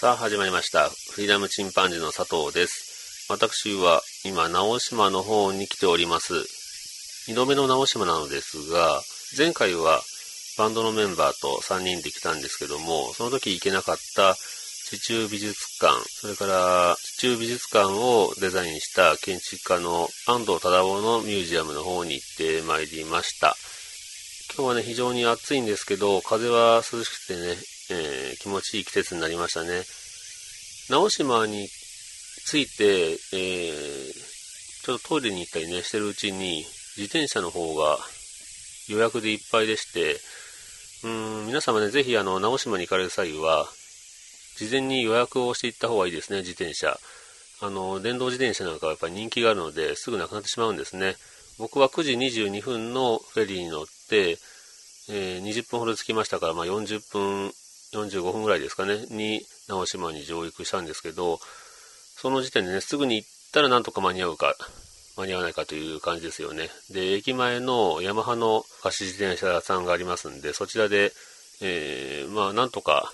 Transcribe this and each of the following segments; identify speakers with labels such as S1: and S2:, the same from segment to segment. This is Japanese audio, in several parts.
S1: さあ始まりました。フリーダムチンパンジーの佐藤です。私は今、直島の方に来ております。二度目の直島なのですが、前回はバンドのメンバーと3人で来たんですけども、その時行けなかった地中美術館、それから地中美術館をデザインした建築家の安藤忠夫のミュージアムの方に行ってまいりました。今日はね、非常に暑いんですけど、風は涼しくてね、えー気持ちいい季節になりましたね。直島に着いて、えーちょっとトイレに行ったりね、してるうちに、自転車の方が予約でいっぱいでして、うーん、皆様ね、ぜひあの、直島に行かれる際は、事前に予約をしていった方がいいですね、自転車。あの、電動自転車なんかはやっぱり人気があるので、すぐなくなってしまうんですね。僕は9時22分のフェリーに乗って、えー20分ほど着きましたから、まあ、40分、45分ぐらいですかね、に直島に上陸したんですけど、その時点でね、すぐに行ったらなんとか間に合うか、間に合わないかという感じですよね。で、駅前のヤマハの貸し自転車屋さんがありますんで、そちらで、えーまあ、なんとか、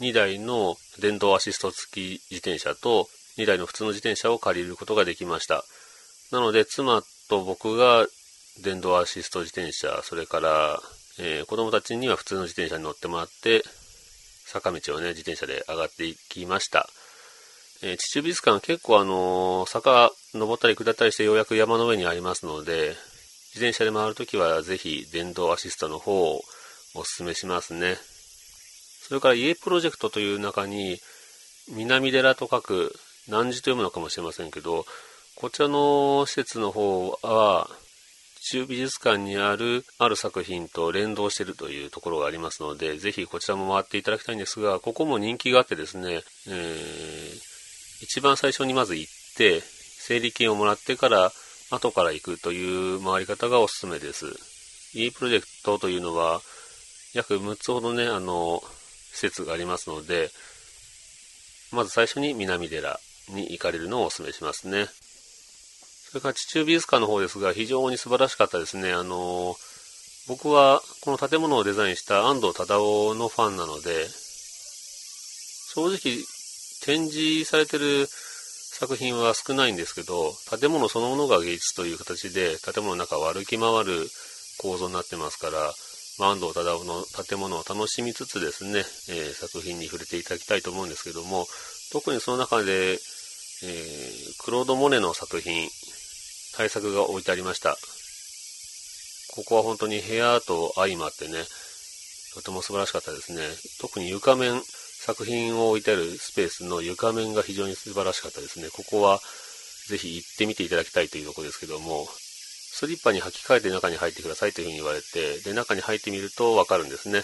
S1: 2台の電動アシスト付き自転車と2台の普通の自転車を借りることができました。なので、妻と僕が電動アシスト自転車、それから、えー子供たちには普通の自転車に乗ってもらって、坂道をね、自転車で上がっていきました。えー地中美術館結構あのー坂登ったり下ったりしてようやく山の上にありますので、自転車で回るときはぜひ電動アシストの方をお勧めしますね。それから家プロジェクトという中に、南寺と書く、南寺と読むのかもしれませんけど、こちらの施設の方は、地中美術館にあるある作品と連動しているというところがありますので、ぜひこちらも回っていただきたいんですが、ここも人気があってですね、えー一番最初にまず行って、整理券をもらってから、後から行くという回り方がおすすめです。E プロジェクトというのは、約6つほどね、あの、施設がありますので、まず最初に南寺に行かれるのをお勧めしますね。それから地中美術館の方ですが、非常に素晴らしかったですね。あの、僕はこの建物をデザインした安藤忠夫のファンなので、正直展示されてる作品は少ないんですけど、建物そのものが芸術という形で、建物の中を歩き回る構造になってますから、ま安藤忠夫の建物を楽しみつつですね、えー作品に触れていただきたいと思うんですけども、特にその中で、えークロード・モネの作品、大作が置いてありました。ここは本当に部屋と相まってね、とても素晴らしかったですね。特に床面、作品を置いてあるスペースの床面が非常に素晴らしかったですね。ここはぜひ行ってみていただきたいというところですけども、スリッパに履き替えて中に入ってくださいというふうに言われて、で、中に入ってみるとわかるんですね。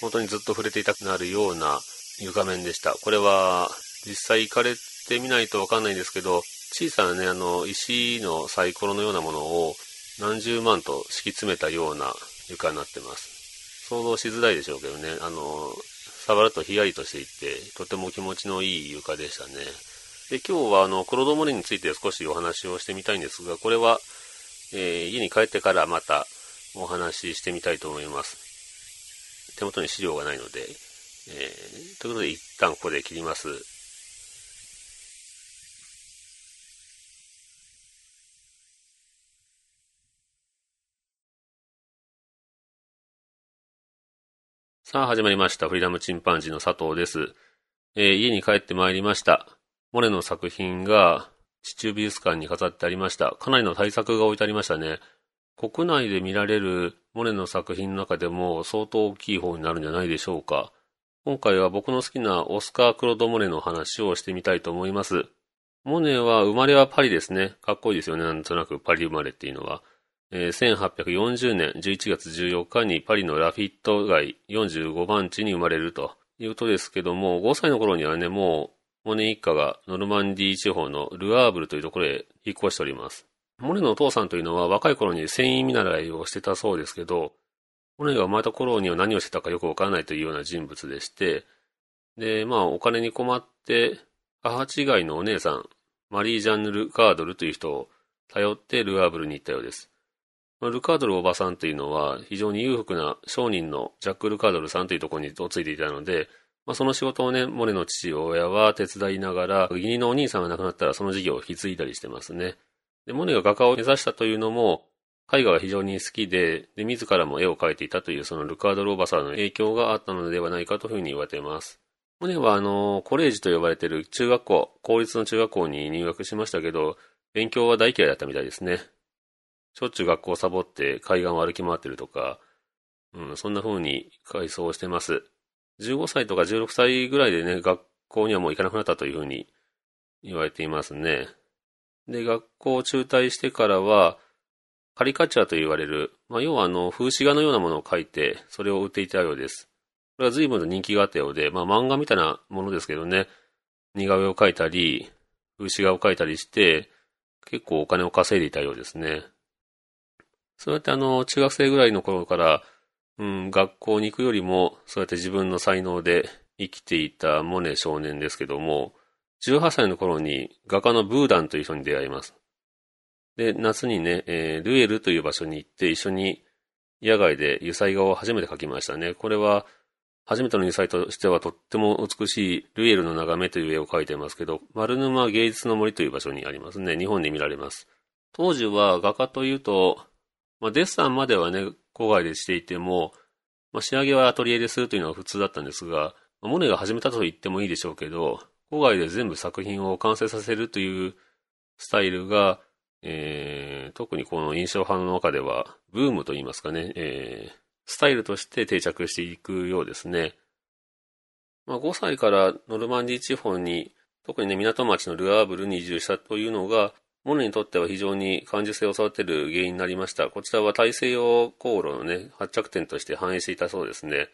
S1: 本当にずっと触れていたくなるような床面でした。これは実際行かれてみないとわかんないんですけど、小さなね、あの、石のサイコロのようなものを何十万と敷き詰めたような床になってます。想像しづらいでしょうけどね、あの、触るとヒヤリとしていて、とても気持ちのいい床でしたね。で、今日はあの、クロードモネについて少しお話をしてみたいんですが、これは、えー家に帰ってからまたお話ししてみたいと思います。手元に資料がないので、えーということで一旦ここで切ります。さあ始まりました。フリーダムチンパンジーの佐藤です。えー家に帰ってまいりました。モネの作品が地中美術館に飾ってありました。かなりの大作が置いてありましたね。国内で見られるモネの作品の中でも相当大きい方になるんじゃないでしょうか。今回は僕の好きなオスカー・クロド・モネの話をしてみたいと思います。モネは生まれはパリですね。かっこいいですよね。なんとなくパリ生まれっていうのは。えー、1840年11月14日にパリのラフィット街45番地に生まれるということですけども、5歳の頃にはね、もう、モネ一家がノルマンディ地方のルアーブルというところへ引っ越しております。モネのお父さんというのは若い頃に繊維見習いをしてたそうですけど、モネが生まれた頃には何をしてたかよくわからないというような人物でして、で、まあお金に困って、母違いのお姉さん、マリー・ジャンヌ・ルカードルという人を頼ってルアーブルに行ったようです。ルカードルおばさんというのは非常に裕福な商人のジャック・ルカードルさんというところに嫁いでいたので、まあ、その仕事をね、モネの父親は手伝いながら、義理のお兄さんが亡くなったらその事業を引き継いだりしてますね。で、モネが画家を目指したというのも、絵画が非常に好きで、で、自らも絵を描いていたというそのルカードルおばさんの影響があったのではないかというふうに言われています。モネはあの、コレージと呼ばれている中学校、公立の中学校に入学しましたけど、勉強は大嫌いだったみたいですね。しょっちゅう学校をサボって海岸を歩き回ってるとか、うん、そんな風に回想してます。15歳とか16歳ぐらいでね、学校にはもう行かなくなったという風に言われていますね。で、学校を中退してからは、カリカチャーと言われる、まあ、要はあの、風刺画のようなものを描いて、それを売っていたようです。これは随分と人気があったようで、まあ漫画みたいなものですけどね、似顔絵を描いたり、風刺画を描いたりして、結構お金を稼いでいたようですね。そうやってあの、中学生ぐらいの頃から、うん、学校に行くよりも、そうやって自分の才能で生きていたモネ少年ですけども、18歳の頃に画家のブーダンという人に出会います。で、夏にね、えー、ルエルという場所に行って一緒に野外で油彩画を初めて描きましたね。これは初めての油彩としてはとっても美しいルエルの眺めという絵を描いてますけど、丸沼芸術の森という場所にありますね。日本で見られます。当時は画家というと、まあ、デッサンまではね、郊外でしていても、まあ、仕上げはアトリエでするというのが普通だったんですが、モネが始めたと言ってもいいでしょうけど、郊外で全部作品を完成させるというスタイルが、えー、特にこの印象派の中では、ブームと言いますかね、えー、スタイルとして定着していくようですね。まあ、5歳からノルマンディ地方に、特にね、港町のルアーブルに移住したというのが、モネにとっては非常に感受性を育てる原因になりました。こちらは大西洋航路のね、発着点として反映していたそうですね。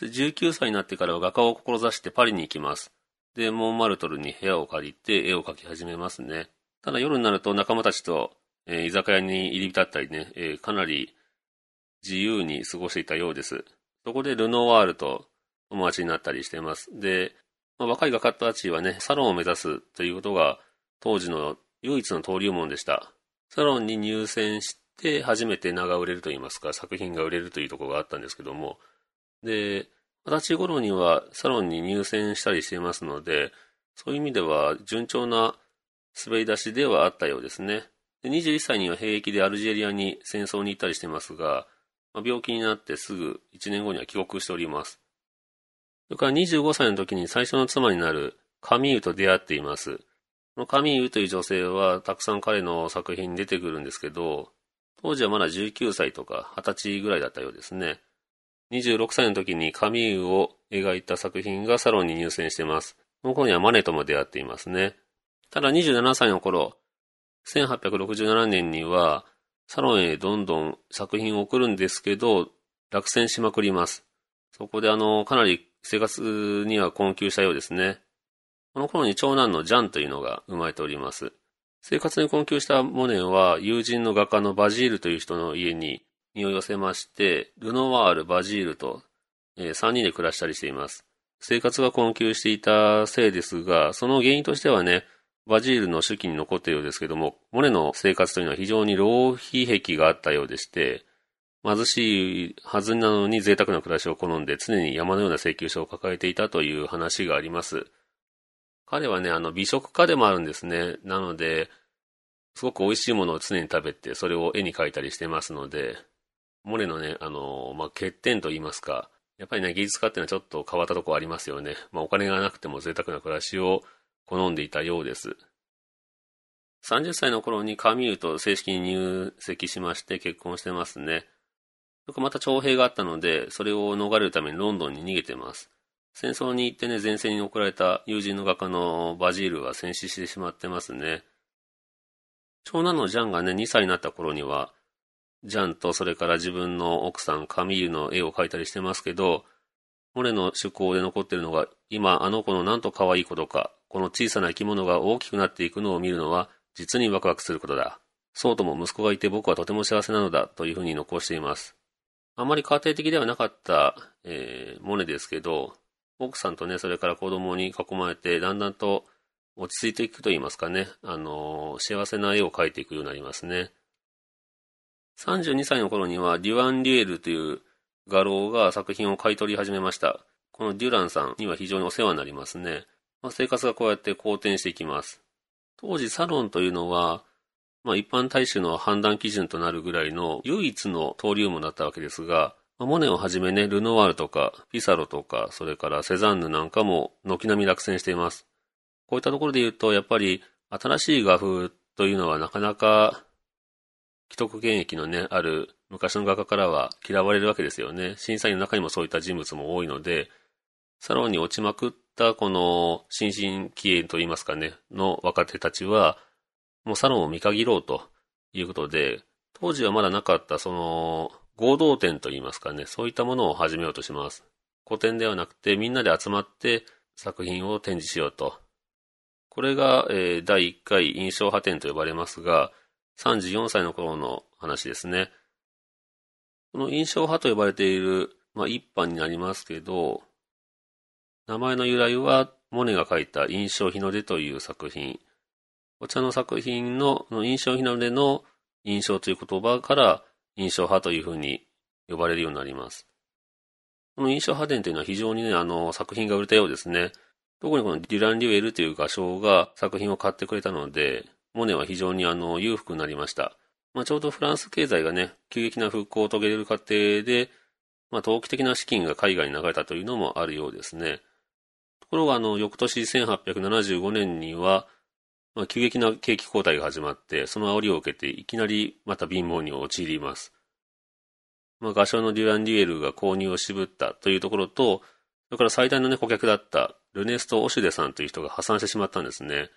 S1: 19歳になってからは画家を志してパリに行きます。で、モンマルトルに部屋を借りて絵を描き始めますね。ただ夜になると仲間たちと、えー、居酒屋に入り浸ったりね、えー、かなり自由に過ごしていたようです。そこでルノワールと友達になったりしています。で、まあ、若い画家たちはね、サロンを目指すということが当時の唯一の登竜門でした。サロンに入選して初めて名が売れると言いますか、作品が売れるというところがあったんですけども、で、二十歳頃にはサロンに入選したりしていますので、そういう意味では順調な滑り出しではあったようですね。で21歳には兵役でアルジェリアに戦争に行ったりしてますが、まあ、病気になってすぐ1年後には帰国しております。それから25歳の時に最初の妻になるカミーユと出会っています。このカミーユという女性はたくさん彼の作品に出てくるんですけど、当時はまだ19歳とか20歳ぐらいだったようですね。26歳の時にカミーユを描いた作品がサロンに入選しています。この頃にはマネとも出会っていますね。ただ27歳の頃、1867年にはサロンへどんどん作品を送るんですけど、落選しまくります。そこであの、かなり生活には困窮したようですね。この頃に長男のジャンというのが生まれております。生活に困窮したモネは友人の画家のバジールという人の家に身を寄せまして、ルノワール、バジールと、えー、3人で暮らしたりしています。生活が困窮していたせいですが、その原因としてはね、バジールの手記に残っているようですけども、モネの生活というのは非常に浪費癖があったようでして、貧しいはずなのに贅沢な暮らしを好んで常に山のような請求書を抱えていたという話があります。彼はね、あの、美食家でもあるんですね。なので、すごく美味しいものを常に食べて、それを絵に描いたりしてますので、モネのね、あの、まあ、欠点と言いますか、やっぱりね、技術家っていうのはちょっと変わったとこありますよね。まあ、お金がなくても贅沢な暮らしを好んでいたようです。30歳の頃にカミューと正式に入籍しまして結婚してますね。また徴兵があったので、それを逃れるためにロンドンに逃げてます。戦争に行ってね、前線に送られた友人の画家のバジールは戦死してしまってますね。長男のジャンがね、2歳になった頃には、ジャンとそれから自分の奥さんカミーユの絵を描いたりしてますけど、モネの趣向で残ってるのが、今あの子のなんと可愛いことか、この小さな生き物が大きくなっていくのを見るのは、実にワクワクすることだ。そうとも息子がいて僕はとても幸せなのだ、というふうに残しています。あまり家庭的ではなかった、えー、モネですけど、奥さんとね、それから子供に囲まれて、だんだんと落ち着いていくと言いますかね、あの、幸せな絵を描いていくようになりますね。32歳の頃には、デュアン・リュエルという画廊が作品を買い取り始めました。このデュランさんには非常にお世話になりますね。まあ、生活がこうやって好転していきます。当時サロンというのは、まあ、一般大衆の判断基準となるぐらいの唯一の登竜門だったわけですが、モネをはじめね、ルノワールとか、ピサロとか、それからセザンヌなんかも軒並み落選しています。こういったところで言うと、やっぱり新しい画風というのはなかなか既得現役のね、ある昔の画家からは嫌われるわけですよね。審査員の中にもそういった人物も多いので、サロンに落ちまくったこの新進気鋭といいますかね、の若手たちは、もうサロンを見限ろうということで、当時はまだなかったその合同展といいますかね、そういったものを始めようとします。古典ではなくてみんなで集まって作品を展示しようと。これが、えー、第1回印象派展と呼ばれますが、34歳の頃の話ですね。この印象派と呼ばれている、まあ、一般になりますけど、名前の由来は、モネが書いた印象日の出という作品。こちらの作品の印象日の出の印象という言葉から印象派というふうに呼ばれるようになります。この印象派伝というのは非常にね、あの、作品が売れたようですね。特にこのデュラン・リュエルという画商が作品を買ってくれたので、モネは非常にあの、裕福になりました。まあ、ちょうどフランス経済がね、急激な復興を遂げる過程で、まあ、投機的な資金が海外に流れたというのもあるようですね。ところが、あの、翌年1875年には、まあ、急激な景気後退が始まって、その煽りを受けて、いきなりまた貧乏に陥ります。まあ、画商のデュラン・デュエルが購入を渋ったというところと、それから最大のね、顧客だったルネスト・オシュデさんという人が破産してしまったんですね。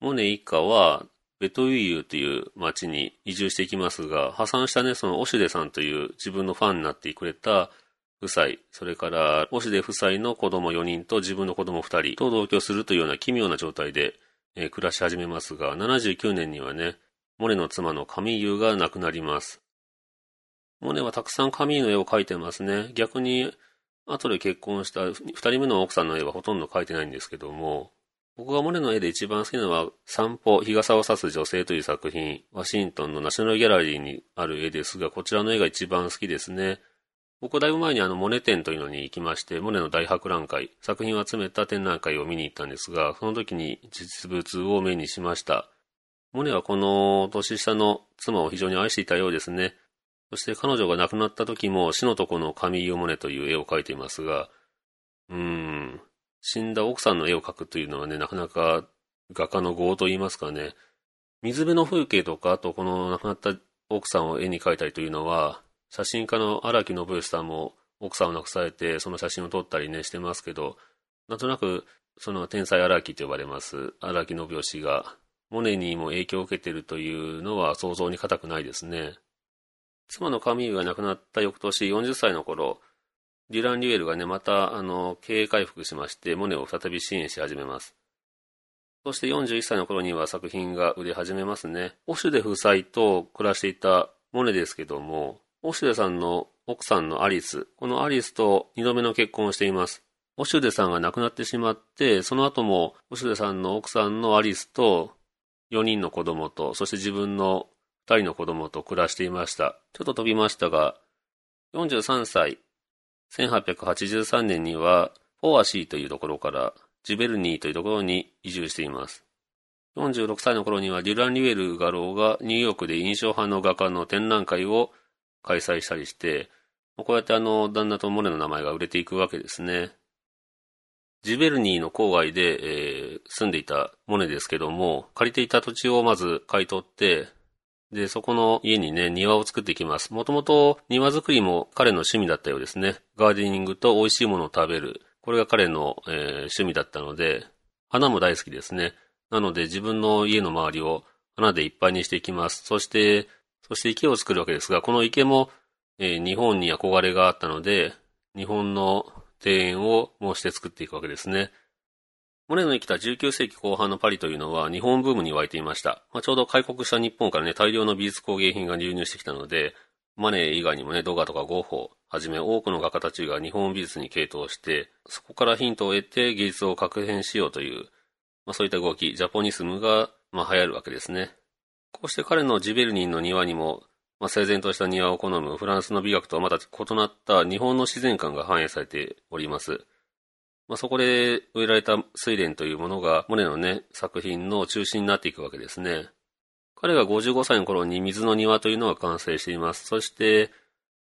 S1: モネ一家は、ベトウィーユという町に移住していきますが、破産したね、そのオシュデさんという自分のファンになってくれた夫妻、それからオシュデ夫妻の子供4人と自分の子供2人と同居するというような奇妙な状態で、えー、暮らし始めますが、79年にはね、モネの妻のカミーユが亡くなります。モネはたくさんカミーの絵を描いてますね。逆に、後で結婚した2人目の奥さんの絵はほとんど描いてないんですけども、僕がモネの絵で一番好きなのは、散歩、日傘を差す女性という作品、ワシントンのナショナルギャラリーにある絵ですが、こちらの絵が一番好きですね。僕はだいぶ前にあの、モネ展というのに行きまして、モネの大博覧会、作品を集めた展覧会を見に行ったんですが、その時に実物を目にしました。モネはこの年下の妻を非常に愛していたようですね。そして彼女が亡くなった時も死のとこのカミーユ・モネという絵を描いていますが、うーん、死んだ奥さんの絵を描くというのはね、なかなか画家の業と言いますかね。水辺の風景とか、あとこの亡くなった奥さんを絵に描いたりというのは、写真家の荒木信義さんも奥さんを亡くされて、その写真を撮ったりね、してますけど、なんとなく、その天才荒木と呼ばれます荒木信義が、モネにも影響を受けているというのは想像に難くないですね。妻のカミーユが亡くなった翌年40歳の頃、デュラン・リュエルがね、また、あの、経営回復しまして、モネを再び支援し始めます。そして41歳の頃には作品が売れ始めますね。オシュデ夫妻と暮らしていたモネですけども、オシュデさんの奥さんのアリス、このアリスと二度目の結婚をしています。オシュデさんが亡くなってしまって、その後もオシュデさんの奥さんのアリスと4人の子供と、そして自分の2人の子供と暮らしていました。ちょっと飛びましたが、43歳、1883年には、フォアシーというところからジベルニーというところに移住しています。46歳の頃にはデュラン・リュエル画廊がニューヨークで印象派の画家の展覧会を開催したりして、こうやってあの、旦那とモネの名前が売れていくわけですね。ジベルニーの郊外で、えー、住んでいたモネですけども、借りていた土地をまず買い取って、で、そこの家にね、庭を作っていきます。もともと庭作りも彼の趣味だったようですね。ガーデニングと美味しいものを食べる。これが彼の、えー、趣味だったので、花も大好きですね。なので自分の家の周りを花でいっぱいにしていきます。そして、そして池を作るわけですが、この池も、えー、日本に憧れがあったので、日本の庭園を申して作っていくわけですね。モネの生きた19世紀後半のパリというのは日本ブームに沸いていました。まあ、ちょうど開国した日本からね、大量の美術工芸品が流入してきたので、マネー以外にもね、ドガとかゴッホ、はじめ多くの画家たちが日本美術に傾倒して、そこからヒントを得て芸術を確変しようという、まあ、そういった動き、ジャポニスムが、まあ、流行るわけですね。こうして彼のジベルニンの庭にも、まあ、整然とした庭を好むフランスの美学とはまた異なった日本の自然観が反映されております。まあ、そこで植えられた睡蓮というものが、モネのね、作品の中心になっていくわけですね。彼が55歳の頃に水の庭というのが完成しています。そして、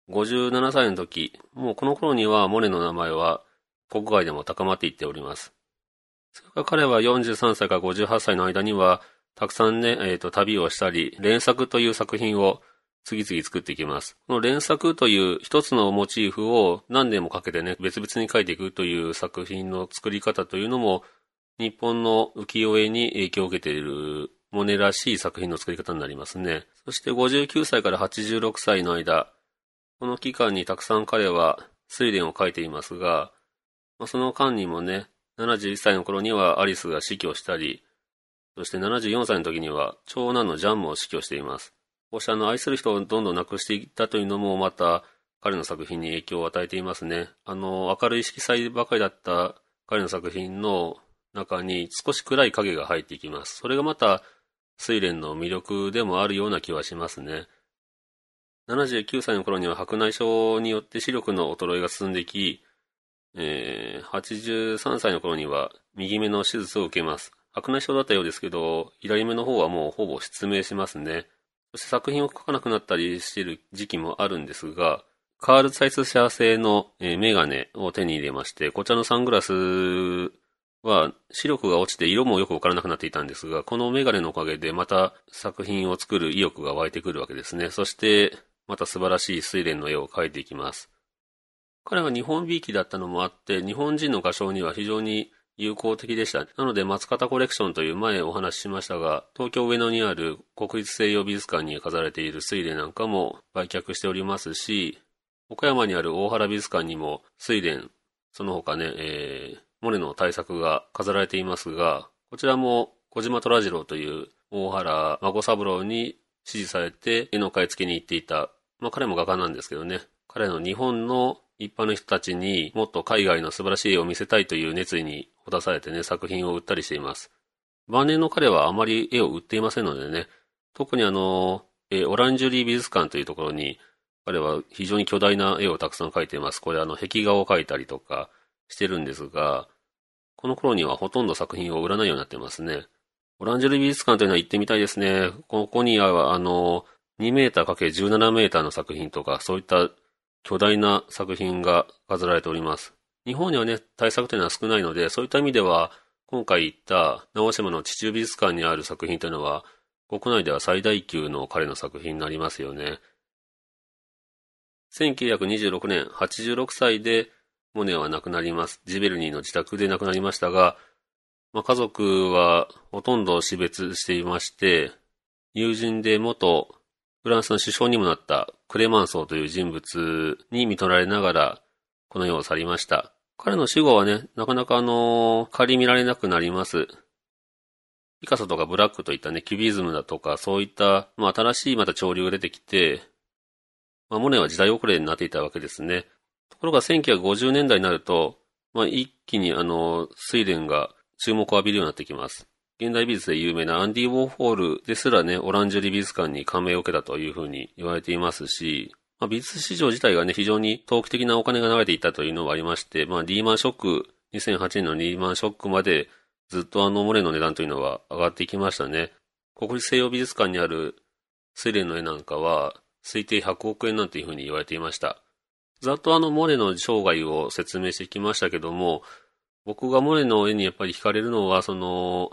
S1: 57歳の時、もうこの頃にはモネの名前は国外でも高まっていっております。それから彼は43歳から58歳の間には、たくさんね、えっ、ー、と、旅をしたり、連作という作品を次々作っていきます。この連作という一つのモチーフを何年もかけてね、別々に描いていくという作品の作り方というのも、日本の浮世絵に影響を受けているモネらしい作品の作り方になりますね。そして59歳から86歳の間、この期間にたくさん彼は睡蓮を描いていますが、その間にもね、71歳の頃にはアリスが死去したり、そして74歳の時には長男のジャンムを死去しています。こうしたの愛する人をどんどん亡くしていったというのもまた彼の作品に影響を与えていますね。あの、明るい色彩ばかりだった彼の作品の中に少し暗い影が入っていきます。それがまた睡蓮の魅力でもあるような気はしますね。79歳の頃には白内障によって視力の衰えが進んでいき、えー、83歳の頃には右目の手術を受けます。白内障だったようですけど、左目の方はもうほぼ失明しますね。そして作品を描かなくなったりしている時期もあるんですが、カール・ツァイス社製のメガネを手に入れまして、こちらのサングラスは視力が落ちて色もよくわからなくなっていたんですが、このメガネのおかげでまた作品を作る意欲が湧いてくるわけですね。そして、また素晴らしい睡蓮の絵を描いていきます。彼が日本美意だったのもあって、日本人の画商には非常に有効的でした。なので、松方コレクションという前お話ししましたが、東京上野にある国立西洋美術館に飾られている水蓮なんかも売却しておりますし、岡山にある大原美術館にも水蓮、その他ね、えー、モネの大作が飾られていますが、こちらも小島虎次郎という大原孫三郎に指示されて絵の買い付けに行っていた、まあ彼も画家なんですけどね、彼の日本の一般の人たちにもっと海外の素晴らしい絵を見せたいという熱意にほだされてね、作品を売ったりしています。晩年の彼はあまり絵を売っていませんのでね、特にあの、えオランジュリー美術館というところに、彼は非常に巨大な絵をたくさん描いています。これあの、壁画を描いたりとかしてるんですが、この頃にはほとんど作品を売らないようになってますね。オランジュリー美術館というのは行ってみたいですね。ここにはあの、2メーター ×17 メーターの作品とか、そういった巨大な作品が飾られております。日本にはね、対策というのは少ないので、そういった意味では、今回行った直島の地中美術館にある作品というのは、国内では最大級の彼の作品になりますよね。1926年、86歳でモネは亡くなります。ジベルニーの自宅で亡くなりましたが、まあ、家族はほとんど死別していまして、友人で元フランスの首相にもなったクレマンソーという人物に見取られながら、この世を去りました。彼の死後はね、なかなかあの、仮見られなくなります。ピカソとかブラックといったね、キュビズムだとか、そういった、まあ、新しいまた潮流が出てきて、まあ、モネは時代遅れになっていたわけですね。ところが1950年代になると、まあ、一気にあの、睡蓮が注目を浴びるようになってきます。現代美術で有名なアンディ・ウォーホールですらね、オランジュリ美術館に感銘を受けたというふうに言われていますし、まあ、美術市場自体がね、非常に投機的なお金が流れていたというのがありまして、まあ、リーマンショック、2008年のリーマンショックまでずっとあのモネの値段というのは上がっていきましたね。国立西洋美術館にあるスレンの絵なんかは推定100億円なんていうふうに言われていました。ざっとあのモネの生涯を説明してきましたけども、僕がモネの絵にやっぱり惹かれるのは、その、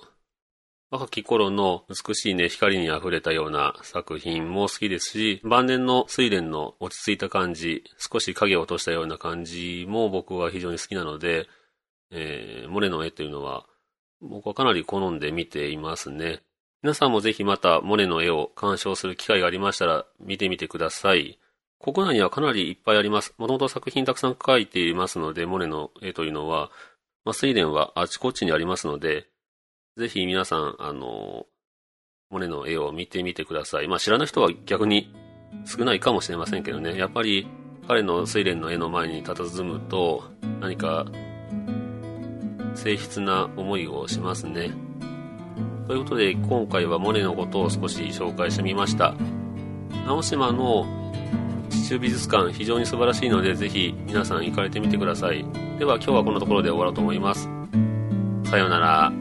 S1: 若き頃の美しいね、光に溢れたような作品も好きですし、晩年の睡蓮の落ち着いた感じ、少し影を落としたような感じも僕は非常に好きなので、えー、モネの絵というのは、僕はかなり好んで見ていますね。皆さんもぜひまたモネの絵を鑑賞する機会がありましたら見てみてください。国内にはかなりいっぱいあります。もともと作品たくさん描いていますので、モネの絵というのは、まあ、睡蓮はあちこちにありますので、ぜひ皆さん、あの、モネの絵を見てみてください。まあ知らない人は逆に少ないかもしれませんけどね。やっぱり彼の睡蓮の絵の前に佇むと何か静筆な思いをしますね。ということで今回はモネのことを少し紹介してみました。直島の地中美術館非常に素晴らしいのでぜひ皆さん行かれてみてください。では今日はこのところで終わろうと思います。さようなら。